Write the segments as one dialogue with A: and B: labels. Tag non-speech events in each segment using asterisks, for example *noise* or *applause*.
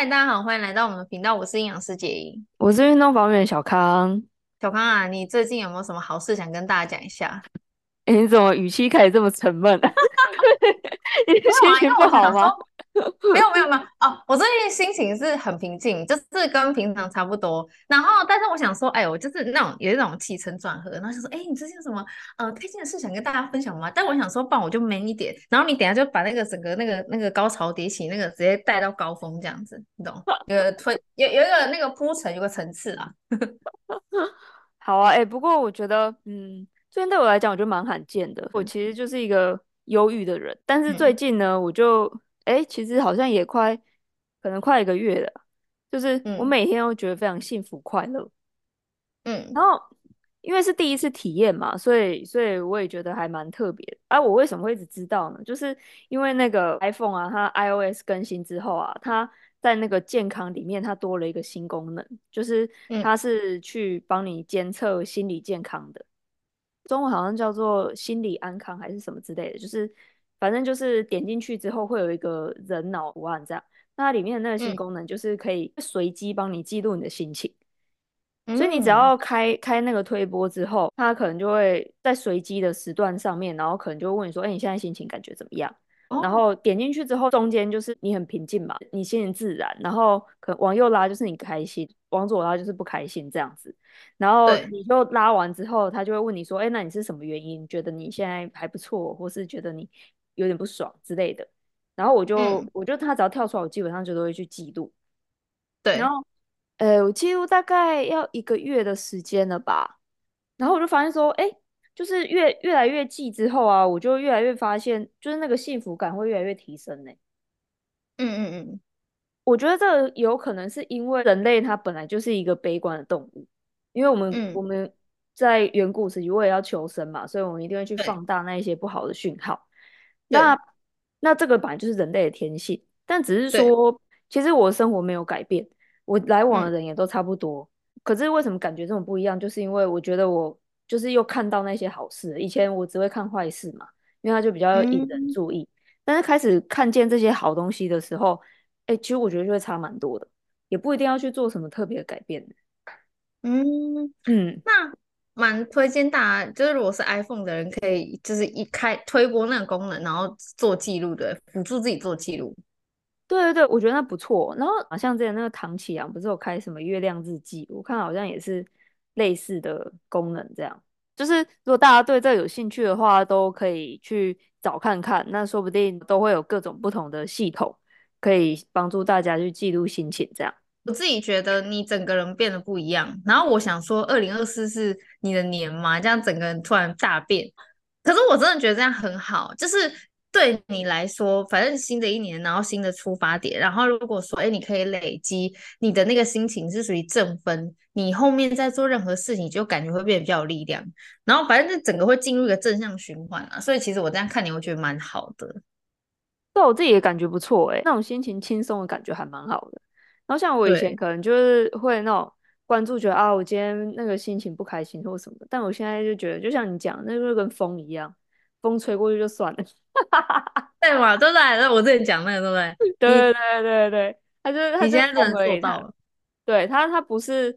A: 嗨，大家好，欢迎来到我们的频道。我是营养师杰英，
B: 我是运动方面的小康。
A: 小康啊，你最近有没有什么好事想跟大家讲一下？
B: 哎，你怎么语气开始这么沉闷？*laughs* 你心情不好吗？*laughs*
A: 没有没有没有哦，我最近心情是很平静，就是跟平常差不多。然后，但是我想说，哎，我就是那种有一种起承转合，然后就说，哎，你最近有什么呃开心的事想跟大家分享吗？但我想说，不然我就 man 一点，然后你等下就把那个整个那个那个高潮迭起，那个直接带到高峰这样子，你懂？有个推有有一个那个铺陈，有个层次啊。*laughs*
B: 好啊，哎，不过我觉得，嗯，最近对我来讲，我觉得蛮罕见的。我其实就是一个忧郁的人，但是最近呢，嗯、我就。哎，其实好像也快，可能快一个月了。就是我每天都觉得非常幸福快乐，
A: 嗯，
B: 然后因为是第一次体验嘛，所以所以我也觉得还蛮特别的。啊，我为什么会一直知道呢？就是因为那个 iPhone 啊，它 iOS 更新之后啊，它在那个健康里面它多了一个新功能，就是它是去帮你监测心理健康的，中文好像叫做心理安康还是什么之类的，就是。反正就是点进去之后会有一个人脑图案这样，那它里面的那个新功能就是可以随机帮你记录你的心情，嗯、所以你只要开开那个推播之后，它可能就会在随机的时段上面，然后可能就会问你说，哎、欸，你现在心情感觉怎么样？哦、然后点进去之后，中间就是你很平静嘛，你心情自然，然后可往右拉就是你开心，往左拉就是不开心这样子，然后你就拉完之后，他就会问你说，哎、欸，那你是什么原因？觉得你现在还不错，或是觉得你？有点不爽之类的，然后我就、嗯、我就他只要跳出来，我基本上就都会去记录。
A: 对，
B: 然后呃，我记录大概要一个月的时间了吧，然后我就发现说，哎，就是越越来越记之后啊，我就越来越发现，就是那个幸福感会越来越提升呢。
A: 嗯嗯嗯，
B: 我觉得这有可能是因为人类它本来就是一个悲观的动物，因为我们、嗯、我们在远古时期为了要求生嘛，所以我们一定会去放大那一些不好的讯号。那那这个本来就是人类的天性，但只是说，其实我的生活没有改变，我来往的人也都差不多。嗯、可是为什么感觉这种不一样？就是因为我觉得我就是又看到那些好事。以前我只会看坏事嘛，因为它就比较引人注意。嗯、但是开始看见这些好东西的时候，哎、欸，其实我觉得就会差蛮多的，也不一定要去做什么特别的改变的。
A: 嗯嗯，那。蛮推荐大家，就是如果是 iPhone 的人，可以就是一开推播那个功能，然后做记录的，辅助自己做记录。
B: 对对对，我觉得那不错。然后好像之前那个唐启阳不是有开什么月亮日记，我看好像也是类似的功能。这样就是如果大家对这有兴趣的话，都可以去找看看。那说不定都会有各种不同的系统，可以帮助大家去记录心情。这样。
A: 我自己觉得你整个人变得不一样，然后我想说，二零二四是你的年嘛，这样整个人突然大变。可是我真的觉得这样很好，就是对你来说，反正新的一年，然后新的出发点，然后如果说，哎，你可以累积你的那个心情是属于正分，你后面在做任何事情就感觉会变得比较有力量，然后反正这整个会进入一个正向循环啊。所以其实我这样看你，我觉得蛮好的。
B: 对，我自己也感觉不错，哎，那种心情轻松的感觉还蛮好的。然后像我以前可能就是会那种关注，觉得啊，我今天那个心情不开心或什么的，但我现在就觉得，就像你讲，那就跟风一样，风吹过去就算了，*laughs*
A: 对嘛？对不对？那我之前讲那个，对不对？
B: 对对对对，他就是他现在能做到了，对他他不是，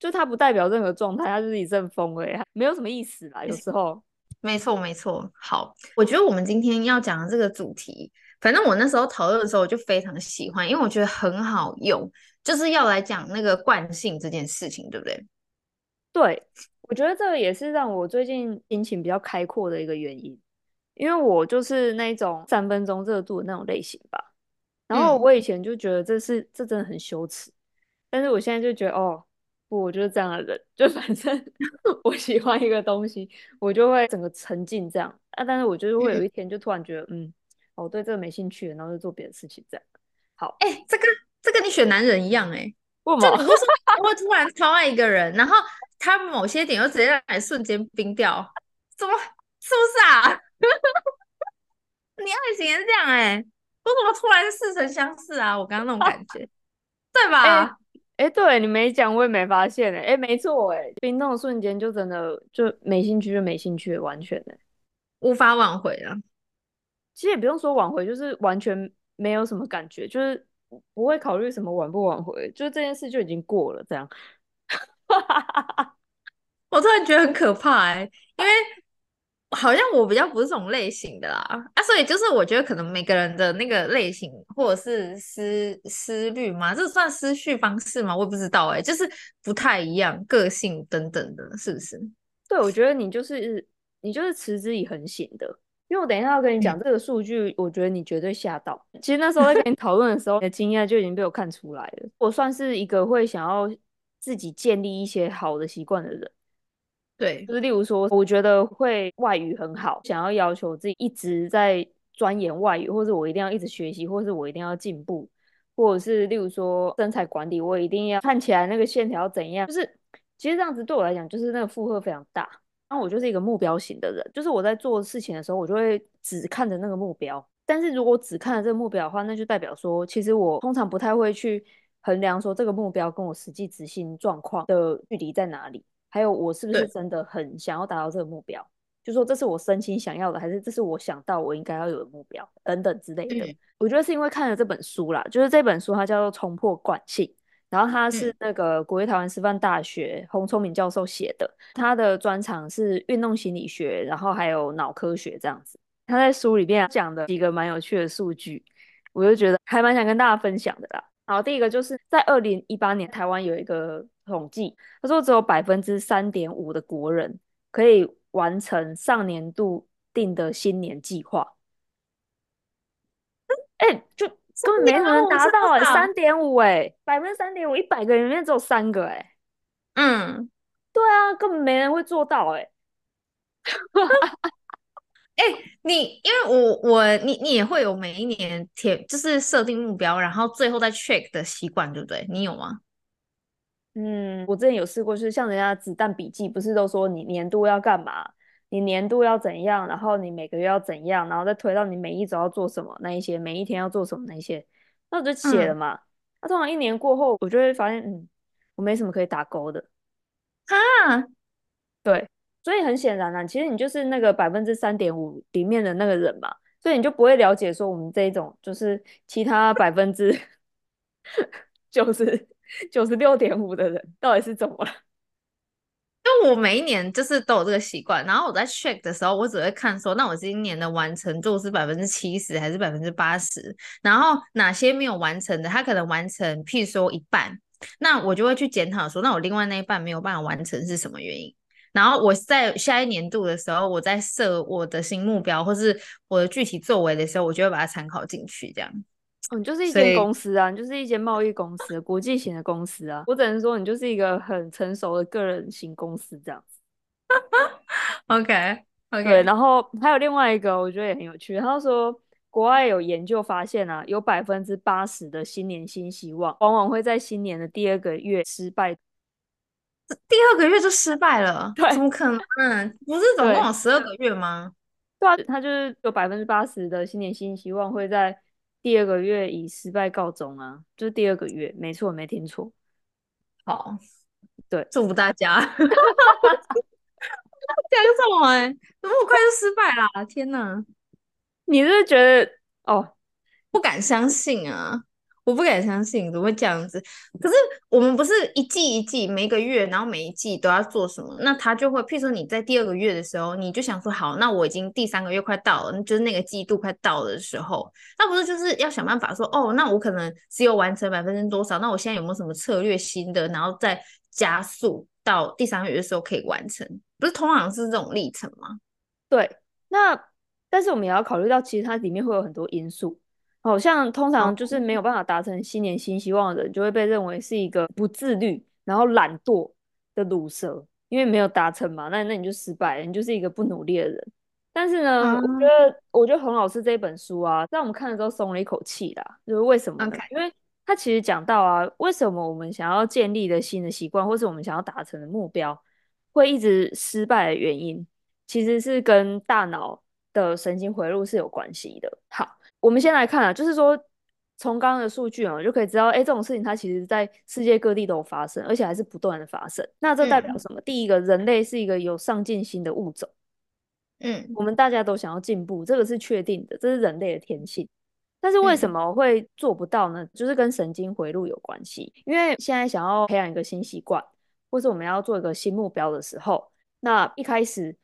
B: 就他不代表任何状态，他就是一阵风而已，没有什么意思啦。有时候，
A: 没错没错。好，我觉得我们今天要讲的这个主题。反正我那时候讨论的时候，我就非常喜欢，因为我觉得很好用，就是要来讲那个惯性这件事情，对不对？
B: 对，我觉得这个也是让我最近心情比较开阔的一个原因，因为我就是那种三分钟热度的那种类型吧。然后我以前就觉得这是、嗯、这真的很羞耻，但是我现在就觉得哦，不，我就是这样的人，就反正 *laughs* 我喜欢一个东西，我就会整个沉浸这样啊。但是我就是会有一天就突然觉得嗯。嗯我对这个没兴趣，然后就做别的事情，这样。好，
A: 哎、欸，这个这跟你选男人一样、欸，哎，为什么？就你为什么会突然超爱一个人，然后他某些点又直接让你瞬间冰掉？怎么？是不是啊？*laughs* 你爱情也是这样、欸，哎，为什么突然似曾相识啊？我刚刚那种感觉，对吧？哎、
B: 对你没讲，我也没发现、欸，哎，哎，没错，哎，冰冻的瞬间就真的就没兴趣，就没兴趣，完全的、欸、
A: 无法挽回啊。
B: 其实也不用说挽回，就是完全没有什么感觉，就是不会考虑什么挽不挽回，就这件事就已经过了，这样。*laughs*
A: 我突然觉得很可怕哎、欸，因为好像我比较不是这种类型的啦啊，所以就是我觉得可能每个人的那个类型或者是思思虑嘛，这算思绪方式吗？我也不知道哎、欸，就是不太一样，个性等等的，是不是？
B: 对，我觉得你就是你就是持之以恒型的。因为我等一下要跟你讲这个数据，我觉得你绝对吓到。其实那时候在跟你讨论的时候，你的经验就已经被我看出来了。我算是一个会想要自己建立一些好的习惯的人。
A: 对，
B: 就是例如说，我觉得会外语很好，想要要求自己一直在钻研外语，或者我一定要一直学习，或是我一定要进步，或者是例如说身材管理，我一定要看起来那个线条怎样。就是其实这样子对我来讲，就是那个负荷非常大。那我就是一个目标型的人，就是我在做事情的时候，我就会只看着那个目标。但是如果只看着这个目标的话，那就代表说，其实我通常不太会去衡量说这个目标跟我实际执行状况的距离在哪里，还有我是不是真的很想要达到这个目标，就说这是我身心想要的，还是这是我想到我应该要有的目标等等之类的。嗯。我觉得是因为看了这本书啦，就是这本书它叫做《冲破惯性》。然后他是那个国立台湾师范大学洪聪明教授写的，他的专长是运动心理学，然后还有脑科学这样子。他在书里面讲的几个蛮有趣的数据，我就觉得还蛮想跟大家分享的啦。然后第一个就是在二零一八年，台湾有一个统计，他说只有百分之三点五的国人可以完成上年度定的新年计划。哎，就。根本没有人达到哎、欸，三点五哎，百分之三点五，一百个人里面只有三个哎、欸，
A: 嗯，
B: 对啊，根本没人会做到哎、欸，
A: 哎、欸，你因为我我你你也会有每一年填就是设定目标，然后最后再 check 的习惯，对不对？你有吗？
B: 嗯，我之前有试过，就是像人家子弹笔记，不是都说你年度要干嘛？你年度要怎样，然后你每个月要怎样，然后再推到你每一周要做什么那一些，每一天要做什么那一些，那我就写了嘛。那、嗯啊、通常一年过后，我就会发现，嗯，我没什么可以打勾的。
A: 啊，
B: 对，所以很显然啊，其实你就是那个百分之三点五里面的那个人嘛，所以你就不会了解说我们这一种就是其他百分之 *laughs* 九十九十六点五的人到底是怎么了。
A: 因为我每一年就是都有这个习惯，然后我在 check 的时候，我只会看说，那我今年的完成度是百分之七十还是百分之八十，然后哪些没有完成的，他可能完成，譬如说一半，那我就会去检讨说，那我另外那一半没有办法完成是什么原因，然后我在下一年度的时候，我在设我的新目标或是我的具体作为的时候，我就会把它参考进去，这样。
B: 哦，你就是一间公司啊，你就是一间贸易公司，国际型的公司啊。*laughs* 我只能说，你就是一个很成熟的个人型公司这样子。*laughs*
A: OK OK。
B: 对，然后还有另外一个，我觉得也很有趣。他说，国外有研究发现啊，有百分之八十的新年新希望，往往会在新年的第二个月失败。*laughs*
A: 第二个月就失败了？对，怎么可能？嗯，不是总共有十二个月吗？
B: 对啊，他就是有百分之八十的新年新希望会在。第二个月以失败告终啊，就是第二个月，没错，没听错。
A: 好，
B: 对，
A: 祝福大家。讲什么？哎，怎么那么快就失败啦？天哪！
B: 你是觉得哦，
A: 不敢相信啊？我不敢相信怎么会这样子。可是我们不是一季一季，每个月，然后每一季都要做什么？那他就会，譬如说你在第二个月的时候，你就想说，好，那我已经第三个月快到了，就是那个季度快到的时候，那不是就是要想办法说，哦，那我可能只有完成百分之多少？那我现在有没有什么策略新的，然后再加速到第三个月的时候可以完成？不是通常是这种历程吗？
B: 对，那但是我们也要考虑到，其实它里面会有很多因素。好像通常就是没有办法达成新年新希望的人，就会被认为是一个不自律、然后懒惰的鲁蛇，因为没有达成嘛，那那你就失败了，你就是一个不努力的人。但是呢，嗯、我觉得我觉得洪老师这一本书啊，在我们看了之后松了一口气啦。就是为什么.因为他其实讲到啊，为什么我们想要建立的新的习惯，或是我们想要达成的目标，会一直失败的原因，其实是跟大脑的神经回路是有关系的。好。我们先来看啊，就是说从刚刚的数据啊，就可以知道，哎，这种事情它其实在世界各地都有发生，而且还是不断的发生。那这代表什么？嗯、第一个，人类是一个有上进心的物种，嗯，我们大家都想要进步，这个是确定的，这是人类的天性。但是为什么会做不到呢？嗯、就是跟神经回路有关系。因为现在想要培养一个新习惯，或是我们要做一个新目标的时候，那一开始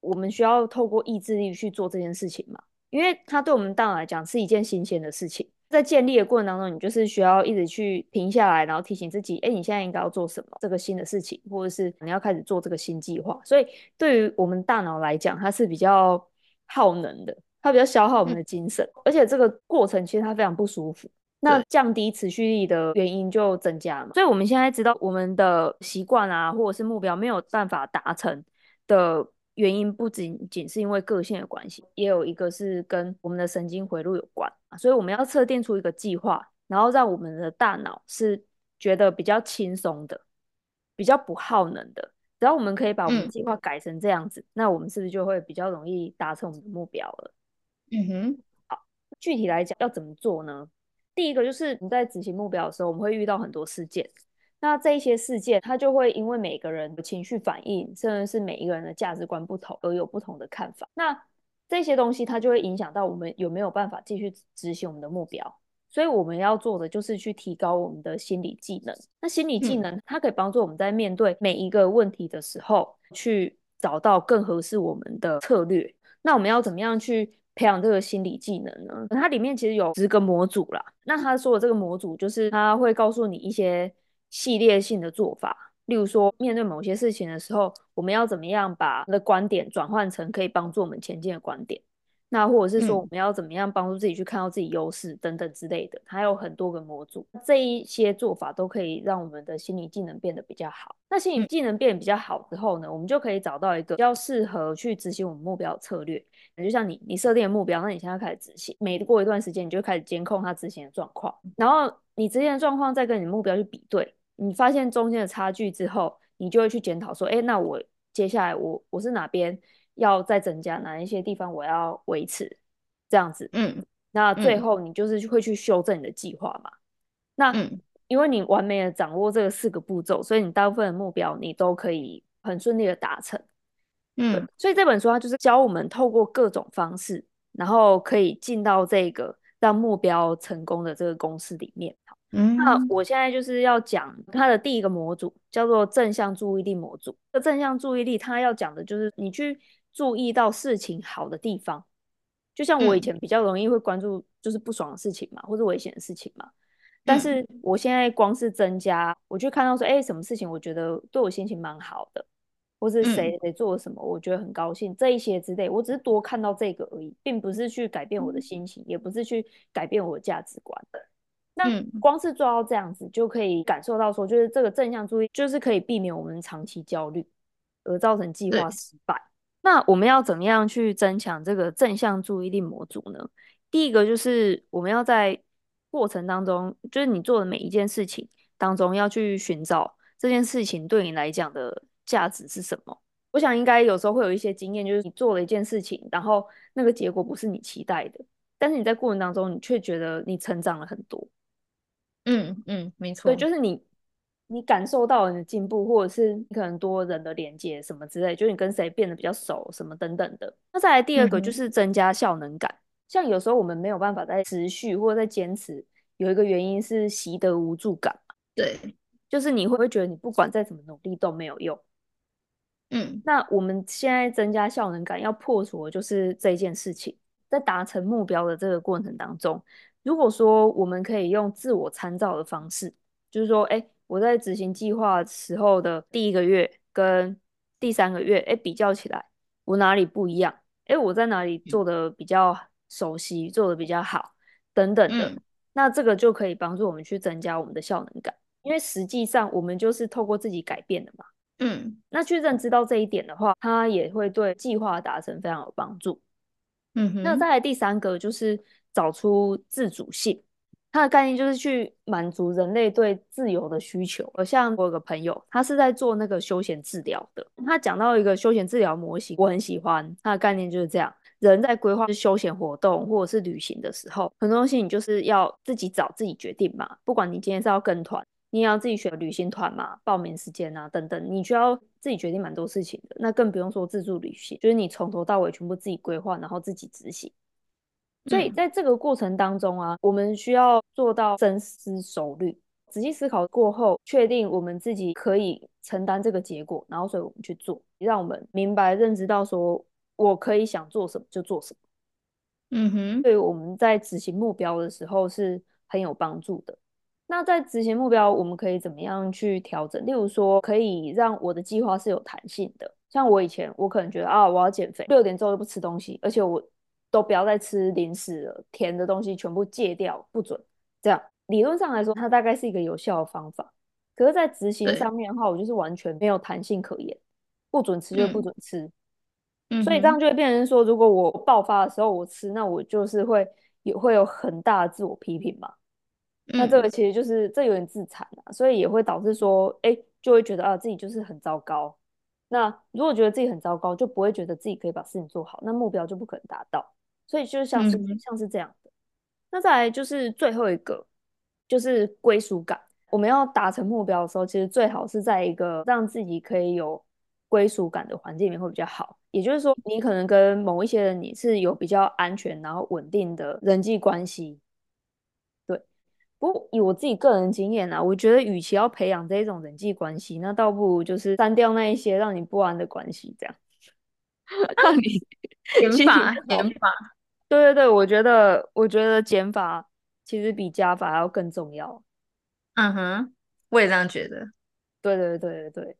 B: 我们需要透过意志力去做这件事情嘛？因为它对我们大脑来讲是一件新鲜的事情。在建立的过程当中，你就是需要一直去停下来，然后提醒自己：哎，你现在应该要做什么？这个新的事情，或者是你要开始做这个新计划。所以，对于我们大脑来讲，它是比较耗能的，它比较消耗我们的精神，嗯、而且这个过程其实它非常不舒服。那降低持续力的原因就增加了。所以，我们现在知道我们的习惯啊，或者是目标没有办法达成的。原因不仅仅是因为个性的关系，也有一个是跟我们的神经回路有关，所以我们要测定出一个计划，然后让我们的大脑是觉得比较轻松的，比较不耗能的。只要我们可以把我们的计划改成这样子，嗯、那我们是不是就会比较容易达成我们的目标了？
A: 嗯哼，
B: 好，具体来讲要怎么做呢？第一个就是你在执行目标的时候，我们会遇到很多事件。那这一些事件，它就会因为每个人的情绪反应，甚至是每一个人的价值观不同，而有不同的看法。那这些东西，它就会影响到我们有没有办法继续执行我们的目标。所以我们要做的就是去提高我们的心理技能。那心理技能，它可以帮助我们在面对每一个问题的时候，去找到更合适我们的策略。那我们要怎么样去培养这个心理技能呢？它里面其实有十个模组啦。那他说的这个模组，就是他会告诉你一些。系列性的做法，例如说，面对某些事情的时候，我们要怎么样把的观点转换成可以帮助我们前进的观点？那或者是说，我们要怎么样帮助自己去看到自己优势等等之类的，还有很多个模组，这一些做法都可以让我们的心理技能变得比较好。那心理技能变得比较好之后呢，我们就可以找到一个比较适合去执行我们目标的策略。就像你，你设定的目标，那你现在开始执行，每过一段时间，你就开始监控它执行的状况，然后你执行的状况再跟你的目标去比对。你发现中间的差距之后，你就会去检讨说，哎，那我接下来我我是哪边要再增加，哪一些地方我要维持，这样子。嗯，那最后你就是会去修正你的计划嘛。那因为你完美的掌握这个四个步骤，所以你大部分的目标你都可以很顺利的达成。嗯，所以这本书它就是教我们透过各种方式，然后可以进到这个让目标成功的这个公式里面。嗯，那我现在就是要讲它的第一个模组，叫做正向注意力模组。这正向注意力，它要讲的就是你去注意到事情好的地方。就像我以前比较容易会关注就是不爽的事情嘛，或者危险的事情嘛。但是我现在光是增加，我就看到说，哎，什么事情我觉得对我心情蛮好的，或是谁谁做了什么，我觉得很高兴，这一些之类，我只是多看到这个而已，并不是去改变我的心情，也不是去改变我的价值观的。那光是做到这样子，就可以感受到说，就是这个正向注意，就是可以避免我们长期焦虑，而造成计划失败。那我们要怎么样去增强这个正向注意力模组呢？第一个就是我们要在过程当中，就是你做的每一件事情当中，要去寻找这件事情对你来讲的价值是什么。我想应该有时候会有一些经验，就是你做了一件事情，然后那个结果不是你期待的，但是你在过程当中，你却觉得你成长了很多。
A: 嗯嗯，没错，
B: 对，就是你，你感受到你的进步，或者是你可能多人的连接什么之类，就是你跟谁变得比较熟，什么等等的。那再来第二个就是增加效能感，嗯、像有时候我们没有办法再持续或者再坚持，有一个原因是习得无助感。
A: 对，
B: 就是你会不会觉得你不管再怎么努力都没有用？嗯，那我们现在增加效能感要破除的就是这件事情，在达成目标的这个过程当中。如果说我们可以用自我参照的方式，就是说，哎，我在执行计划时候的第一个月跟第三个月，哎，比较起来，我哪里不一样？哎，我在哪里做的比较熟悉，做的比较好，等等的，嗯、那这个就可以帮助我们去增加我们的效能感，因为实际上我们就是透过自己改变的嘛。嗯，那去认知到这一点的话，它也会对计划达成非常有帮助。嗯哼，那再来第三个就是。找出自主性，它的概念就是去满足人类对自由的需求。而像我有个朋友，他是在做那个休闲治疗的，他讲到一个休闲治疗模型，我很喜欢。它的概念就是这样：人在规划休闲活动或者是旅行的时候，很多东西你就是要自己找、自己决定嘛。不管你今天是要跟团，你也要自己选旅行团嘛，报名时间啊等等，你需要自己决定蛮多事情的。那更不用说自助旅行，就是你从头到尾全部自己规划，然后自己执行。所以在这个过程当中啊，我们需要做到深思熟虑，仔细思考过后，确定我们自己可以承担这个结果，然后所以我们去做，让我们明白认知到说，我可以想做什么就做什么。
A: 嗯哼，
B: 对我们在执行目标的时候是很有帮助的。那在执行目标，我们可以怎么样去调整？例如说，可以让我的计划是有弹性的。像我以前，我可能觉得啊，我要减肥，六点之后就不吃东西，而且我都不要再吃零食了，甜的东西全部戒掉，不准。这样理论上来说，它大概是一个有效的方法。可是，在执行上面的话，我就是完全没有弹性可言，不准吃就不准吃。嗯，所以这样就会变成说，如果我爆发的时候我吃，那我就是会也会有很大的自我批评嘛。那这个其实就是这有点自残啊，所以也会导致说，哎，就会觉得啊自己就是很糟糕。那如果觉得自己很糟糕，就不会觉得自己可以把事情做好，那目标就不可能达到。所以就像是、嗯、像是这样的。那再来就是最后一个，就是归属感。我们要达成目标的时候，其实最好是在一个让自己可以有归属感的环境里面会比较好。也就是说，你可能跟某一些人你是有比较安全然后稳定的人际关系。不过以我自己个人经验啊，我觉得与其要培养这一种人际关系，那倒不如就是删掉那一些让你不安的关系，这样 *laughs* 让你 *laughs*
A: 减法减法。
B: 对对对，我觉得我觉得减法其实比加法要更重要。
A: 嗯哼，我也这样觉得。
B: 对对对对对，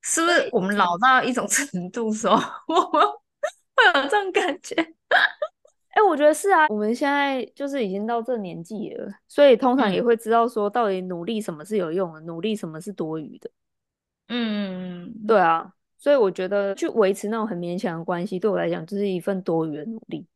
A: 是不是我们老到一种程度时候，*laughs* 我们会有这种感觉？
B: 哎、欸，我觉得是啊，我们现在就是已经到这年纪了，所以通常也会知道说，到底努力什么是有用的，嗯、努力什么是多余的。
A: 嗯，
B: 对啊，所以我觉得去维持那种很勉强的关系，对我来讲就是一份多余的努力。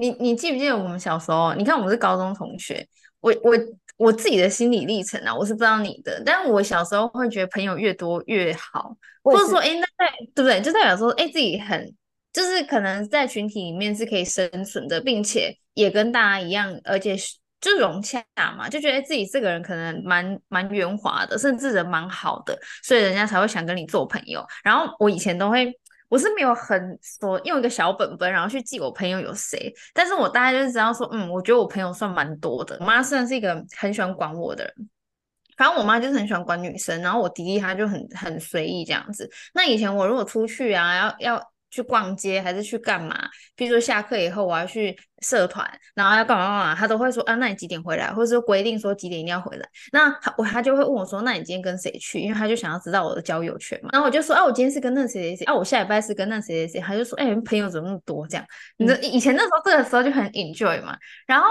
A: 你你记不记得我们小时候？你看我们是高中同学，我我我自己的心理历程啊，我是不知道你的，但我小时候会觉得朋友越多越好，或者说，哎、欸，那代对不对？就代表说，哎、欸，自己很。就是可能在群体里面是可以生存的，并且也跟大家一样，而且就融洽嘛，就觉得自己这个人可能蛮蛮圆滑的，甚至人蛮好的，所以人家才会想跟你做朋友。然后我以前都会，我是没有很说用一个小本本，然后去记我朋友有谁，但是我大概就是知道说，嗯，我觉得我朋友算蛮多的。我妈虽然是一个很喜欢管我的人，反正我妈就是很喜欢管女生，然后我弟弟他就很很随意这样子。那以前我如果出去啊，要要。去逛街还是去干嘛？比如说下课以后我要去社团，然后要干嘛干嘛，他都会说啊，那你几点回来？或者说规定说几点一定要回来。那他我他就会问我说，那你今天跟谁去？因为他就想要知道我的交友圈嘛。然后我就说啊，我今天是跟那谁谁谁，啊，我下礼拜是跟那谁谁谁。他就说，哎、欸，朋友怎么那么多？这样，你知以前那时候这个时候就很 enjoy 嘛。然后。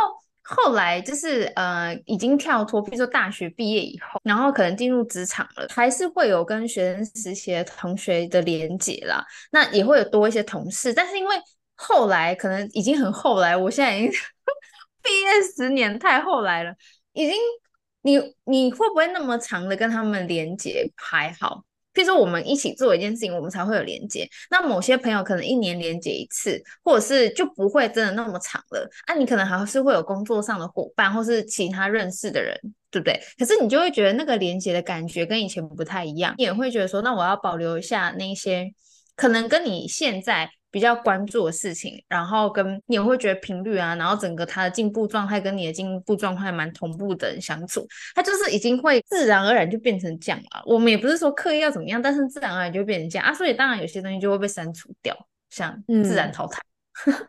A: 后来就是呃，已经跳脱，比如说大学毕业以后，然后可能进入职场了，还是会有跟学生时期的同学的连结啦。那也会有多一些同事，但是因为后来可能已经很后来，我现在已经 *laughs* 毕业十年太后来了，已经你你会不会那么长的跟他们连结还好？譬如说我们一起做一件事情，我们才会有连接。那某些朋友可能一年连接一次，或者是就不会真的那么长了。那，你可能还是会有工作上的伙伴，或是其他认识的人，对不对？可是你就会觉得那个连接的感觉跟以前不太一样，你也会觉得说，那我要保留一下那些可能跟你现在。比较关注的事情，然后跟你会觉得频率啊，然后整个他的进步状态跟你的进步状态蛮同步的人相处，他就是已经会自然而然就变成这样了。我们也不是说刻意要怎么样，但是自然而然就会变成这样啊。所以当然有些东西就会被删除掉，像自然淘汰。*laughs*
B: 嗯、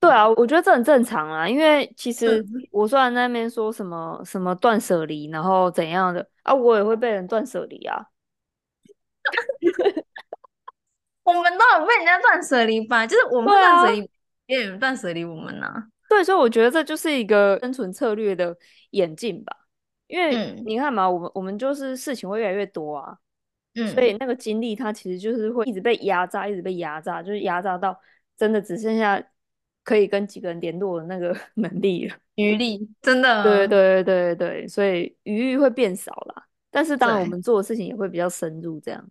B: 对啊，我觉得这很正常啊，因为其实我虽然在那边说什么什么断舍离，然后怎样的啊，我也会被人断舍离啊。*laughs*
A: 我们都有被人家断舍离吧，就是我们断舍离，别人断舍离我们呢、啊。
B: 对，所以我觉得这就是一个生存策略的演进吧。因为你看嘛，我们我们就是事情会越来越多啊，嗯，所以那个精力它其实就是会一直被压榨，一直被压榨，就是压榨到真的只剩下可以跟几个人联络的那个 *laughs* 能力了，
A: 余力真的。
B: 对对对对对，所以余裕会变少啦。但是当然我们做的事情也会比较深入，这样。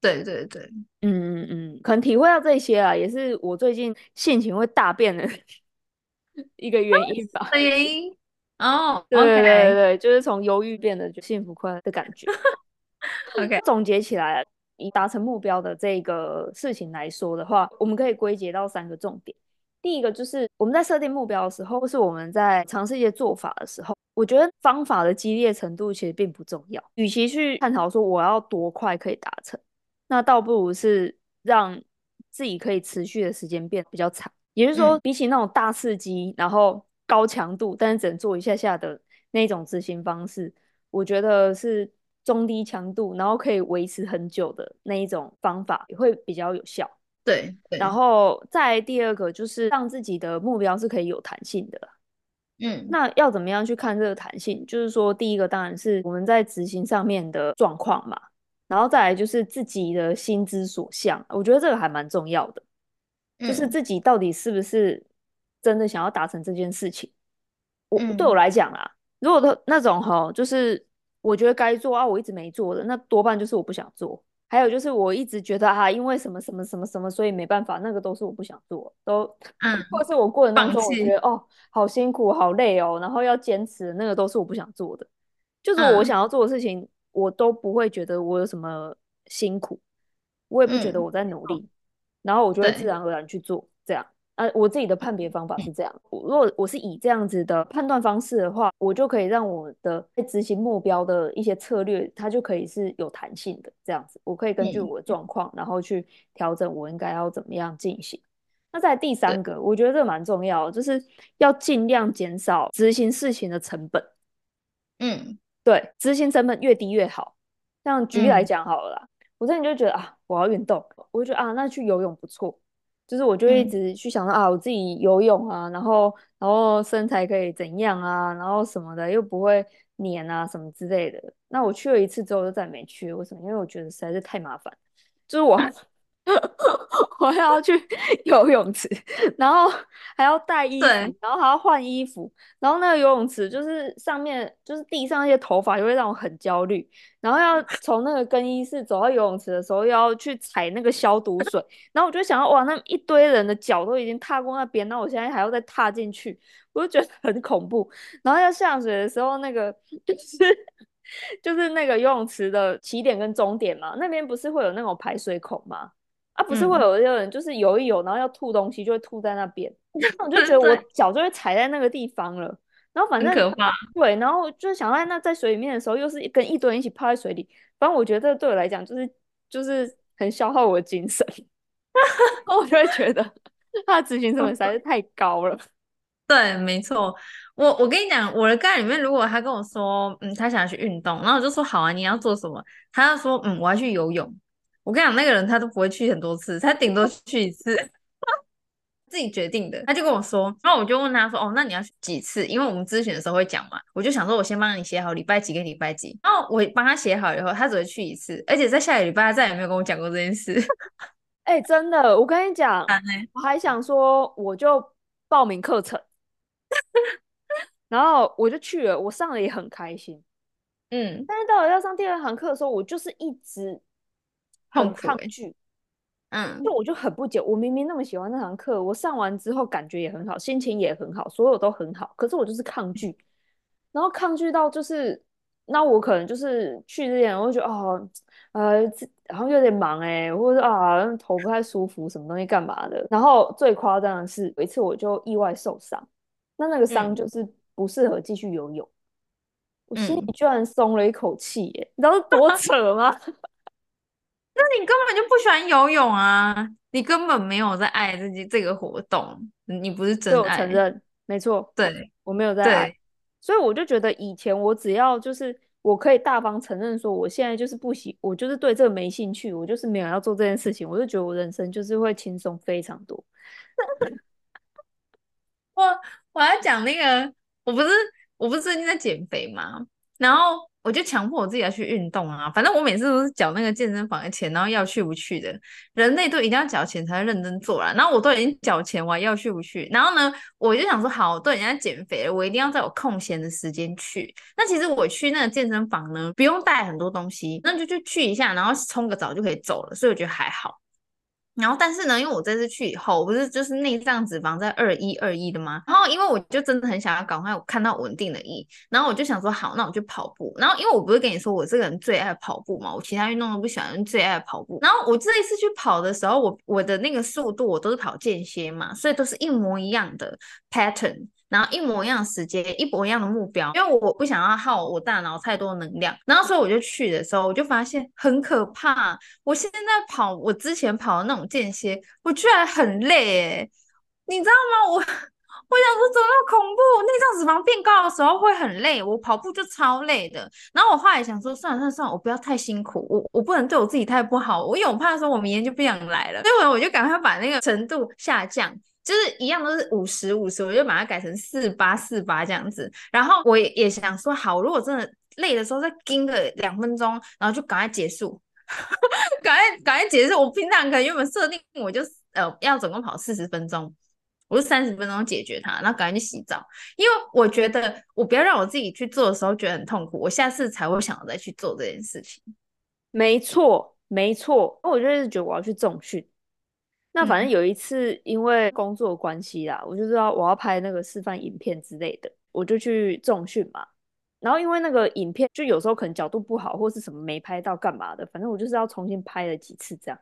A: 对对对，
B: 嗯嗯嗯，可能体会到这些啊，也是我最近性情会大变的 *laughs* 一个原因吧。*laughs*
A: 的原因哦，
B: 对对对对，就是从忧郁变得就幸福快乐的感觉。*laughs*
A: OK，
B: 总结起来，以达成目标的这个事情来说的话，我们可以归结到三个重点。第一个就是我们在设定目标的时候，或是我们在尝试一些做法的时候，我觉得方法的激烈程度其实并不重要。与其去探讨说我要多快可以达成，那倒不如是让自己可以持续的时间变得比较长。也就是说，比起那种大刺激，然后高强度，但是只能做一下下的那种执行方式，我觉得是中低强度，然后可以维持很久的那一种方法也会比较有效。
A: 对，对，
B: 然后再第二个就是让自己的目标是可以有弹性的。
A: 嗯，
B: 那要怎么样去看这个弹性？就是说，第一个当然是我们在执行上面的状况嘛，然后再来就是自己的心之所向，我觉得这个还蛮重要的，就是自己到底是不是真的想要达成这件事情。我对我来讲啊，如果他那种哈，就是我觉得该做啊，我一直没做的，那多半就是我不想做。还有就是，我一直觉得啊，因为什么什么什么什么，所以没办法，那个都是我不想做，都，嗯，或是我过程当中我觉得哦，好辛苦，好累哦，然后要坚持，那个都是我不想做的。就是我想要做的事情，嗯，我都不会觉得我有什么辛苦，我也不觉得我在努力，嗯，然后我就会自然而然去做这样。呃，我自己的判别方法是这样。如果我是以这样子的判断方式的话，我就可以让我的在执行目标的一些策略，它就可以是有弹性的这样子。我可以根据我的状况，然后去调整我应该要怎么样进行。那在第三个，我觉得这蛮重要，就是要尽量减少执行事情的成本。
A: 嗯，
B: 对，执行成本越低越好。像举例来讲好了啦，嗯、我之前就觉得啊，我要运动，我就觉得啊，那去游泳不错。就是我就一直去想到、嗯、啊，我自己游泳啊，然后然后身材可以怎样啊，然后什么的又不会黏啊什么之类的。那我去了一次之后就再没去，为什么？因为我觉得实在是太麻烦，就是我。*laughs* 我要去 *laughs* 游泳池，然后还要带衣服，然后还要换衣服，然后那个游泳池就是上面就是地上那些头发，就会让我很焦虑。然后要从那个更衣室走到游泳池的时候，又要去踩那个消毒水，然后我就想到哇，那一堆人的脚都已经踏过那边，那我现在还要再踏进去，我就觉得很恐怖。然后要下水的时候，那个 *laughs* 就是就是那个游泳池的起点跟终点嘛，那边不是会有那种排水孔吗？啊，不是会有一个人就是游一游，然后要吐东西，就会吐在那边，然后我就觉得我脚就会踩在那个地方了。然后反正
A: 可怕，
B: 对，然后就想在那在水里面的时候，又是跟一堆人一起泡在水里，反正我觉得这个对我来讲就是就是很消耗我的精神，*laughs* 我就会觉得他的执行成本实在是太高了。*laughs*
A: 对，没错，我我跟你讲，我的概念里面，如果他跟我说，嗯，他想要去运动，然后我就说好啊，你要做什么？他要说，嗯，我要去游泳。我跟你讲，那个人他都不会去很多次，他顶多去一次，*laughs* 自己决定的。他就跟我说，然后我就问他说：“哦，那你要去几次？”因为我们咨询的时候会讲嘛，我就想说，我先帮你写好礼拜几跟礼拜几。然后我帮他写好以后，他只会去一次，而且在下个礼拜他再也没有跟我讲过这件事。*laughs*
B: 哎、欸，真的，我跟你讲，我还想说，我就报名课程，然后我就去了，我上了也很开心，
A: 嗯。
B: 但是到了要上第二堂课的时候，我就是一直。很抗拒，
A: 嗯，
B: 就我就很不解，我明明那么喜欢那堂课，我上完之后感觉也很好，心情也很好，所有都很好，可是我就是抗拒，然后抗拒到就是，那我可能就是去之前我就觉得哦，呃，然后有点忙哎，或者啊头不太舒服，什么东西干嘛的，然后最夸张的是有一次我就意外受伤，那那个伤就是不适合继续游泳，嗯、我心里居然松了一口气耶，你知道是多 *laughs* 扯吗？
A: 那你根本就不喜欢游泳啊！你根本没有在爱这这个活动，你不是真爱。
B: 我承认，没错，
A: 对，
B: 我没有在爱。所以我就觉得以前我只要就是我可以大方承认说，我现在就是不喜，我就是对这个没兴趣，我就是没有要做这件事情，我就觉得我人生就是会轻松非常多。*laughs*
A: 我我要讲那个，我不是我不是最近在减肥吗？然后。我就强迫我自己要去运动啊！反正我每次都是缴那个健身房的钱，然后要去不去的。人类都一定要缴钱才会认真做啦。然后我都已经缴钱，我还要去不去？然后呢，我就想说，好，对人家减肥了，我一定要在我空闲的时间去。那其实我去那个健身房呢，不用带很多东西，那就就去一下，然后冲个澡就可以走了，所以我觉得还好。然后，但是呢，因为我这次去以后，我不是就是内脏脂肪在二一二一的吗？然后，因为我就真的很想要赶快看到稳定的一，然后我就想说，好，那我就跑步。然后，因为我不是跟你说我这个人最爱跑步嘛，我其他运动都不喜欢，最爱跑步。然后我这一次去跑的时候，我我的那个速度我都是跑间歇嘛，所以都是一模一样的 pattern。然后一模一样的时间，一模一样的目标，因为我不想要耗我大脑太多能量。然后所以我就去的时候，我就发现很可怕。我现在跑我之前跑的那种间歇，我居然很累诶，你知道吗？我我想说怎么那么恐怖？内脏脂肪变高的时候会很累，我跑步就超累的。然后我后来想说，算了算了算了，我不要太辛苦，我我不能对我自己太不好，我因为我怕说我明天就不想来了，所以我就赶快把那个程度下降。就是一样都是五十五十，我就把它改成四八四八这样子。然后我也也想说，好，如果真的累的时候再盯个两分钟，然后就赶快结束，*laughs* 赶快赶快结束。我平常可能原本设定我就呃要总共跑四十分钟，我就三十分钟解决它，然后赶快去洗澡。因为我觉得我不要让我自己去做的时候觉得很痛苦，我下次才会想要再去做这件事情。
B: 没错，没错。我就是觉得我要去重训。那反正有一次，因为工作关系啦，嗯、我就知道我要拍那个示范影片之类的，我就去重训嘛。然后因为那个影片就有时候可能角度不好，或是什么没拍到干嘛的，反正我就是要重新拍了几次这样。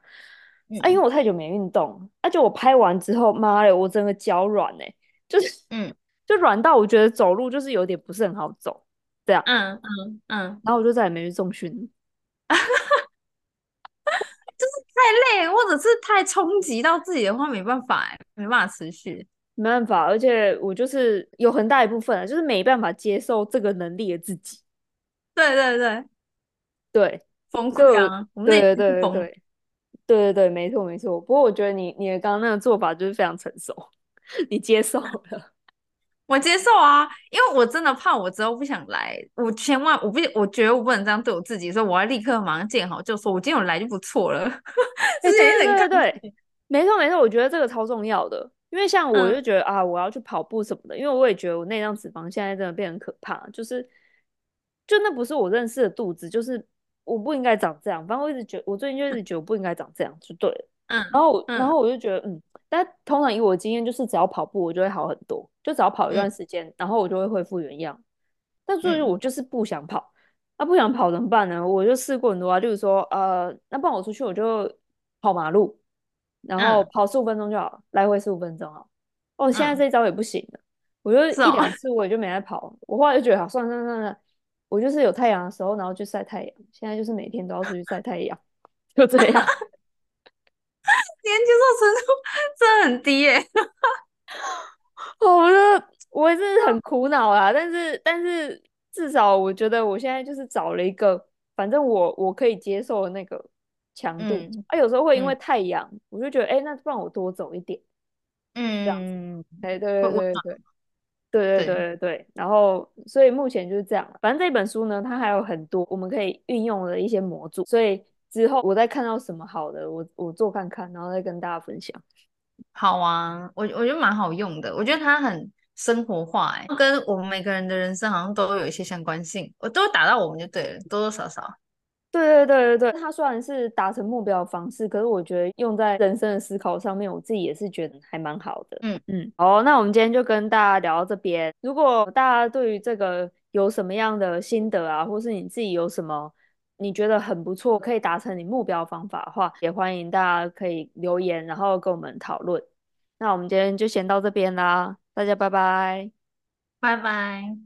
B: 嗯、啊，因为我太久没运动，而、啊、且我拍完之后，妈的，我整个脚软哎，就是嗯，*laughs* 就软到我觉得走路就是有点不是很好走，这样。嗯嗯嗯，嗯然后我就再也没去重训。*laughs*
A: 太累，或者是太冲击到自己的话，没办法，没办法持续，
B: 没办法。而且我就是有很大一部分啊，就是没办法接受这个能力的自己。
A: 对对对
B: 对，
A: 疯狂，
B: 对对对对对对对，没错没错。不过我觉得你你的刚刚那个做法就是非常成熟，*laughs* 你接受了。
A: 我接受啊，因为我真的怕我之后不想来，我千万我不，我觉得我不能这样对我自己所以，我要立刻马上见好，就说我今天有来就不错了。*laughs*
B: 对对对对，没错没错，我觉得这个超重要的，因为像我就觉得、嗯、啊，我要去跑步什么的，因为我也觉得我内脏脂肪现在真的变得很可怕，就是就那不是我认识的肚子，就是我不应该长这样，反正我一直觉得我最近就一直觉得我不应该长这样，就对了。嗯，然后然后我就觉得嗯。但通常以我的经验，就是只要跑步，我就会好很多。就只要跑一段时间，嗯、然后我就会恢复原样。但所以，我就是不想跑。那、不想跑怎么办呢？我就试过很多啊，就是说，呃，那不然我出去，我就跑马路，然后跑十五分钟就好，嗯、来回十五分钟啊。哦，现在这一招也不行了。嗯、我就一两次，我也就没在跑。哦、我后来就觉得，好，算了算了算了，我就是有太阳的时候，然后去晒太阳。现在就是每天都要出去晒太阳，*laughs* 就这样。
A: 连接受程度真的很低耶、*laughs* 欸，
B: 我觉得我也是很苦恼啊。但是，但是至少我觉得我现在就是找了一个，反正我我可以接受的那个强度。嗯、啊，有时候会因为太阳，嗯、我就觉得，哎、欸，那不然我多走一点，嗯，这样子。哎，对对对对对，对对对对对。然后，所以目前就是这样。反正这本书呢，它还有很多我们可以运用的一些模组，所以。之后我再看到什么好的，我我做看看，然后再跟大家分享。
A: 好啊，我我觉得蛮好用的，我觉得它很生活化，哎，跟我们每个人的人生好像都有一些相关性，我都打到我们就对了，多多少少。
B: 对对对对对，它虽然是达成目标的方式，可是我觉得用在人生的思考上面，我自己也是觉得还蛮好的。嗯嗯，好，那我们今天就跟大家聊到这边。如果大家对于这个有什么样的心得啊，或是你自己有什么。你觉得很不错，可以达成你目标方法的话，也欢迎大家可以留言，然后跟我们讨论。那我们今天就先到这边啦，大家拜拜，
A: 拜拜。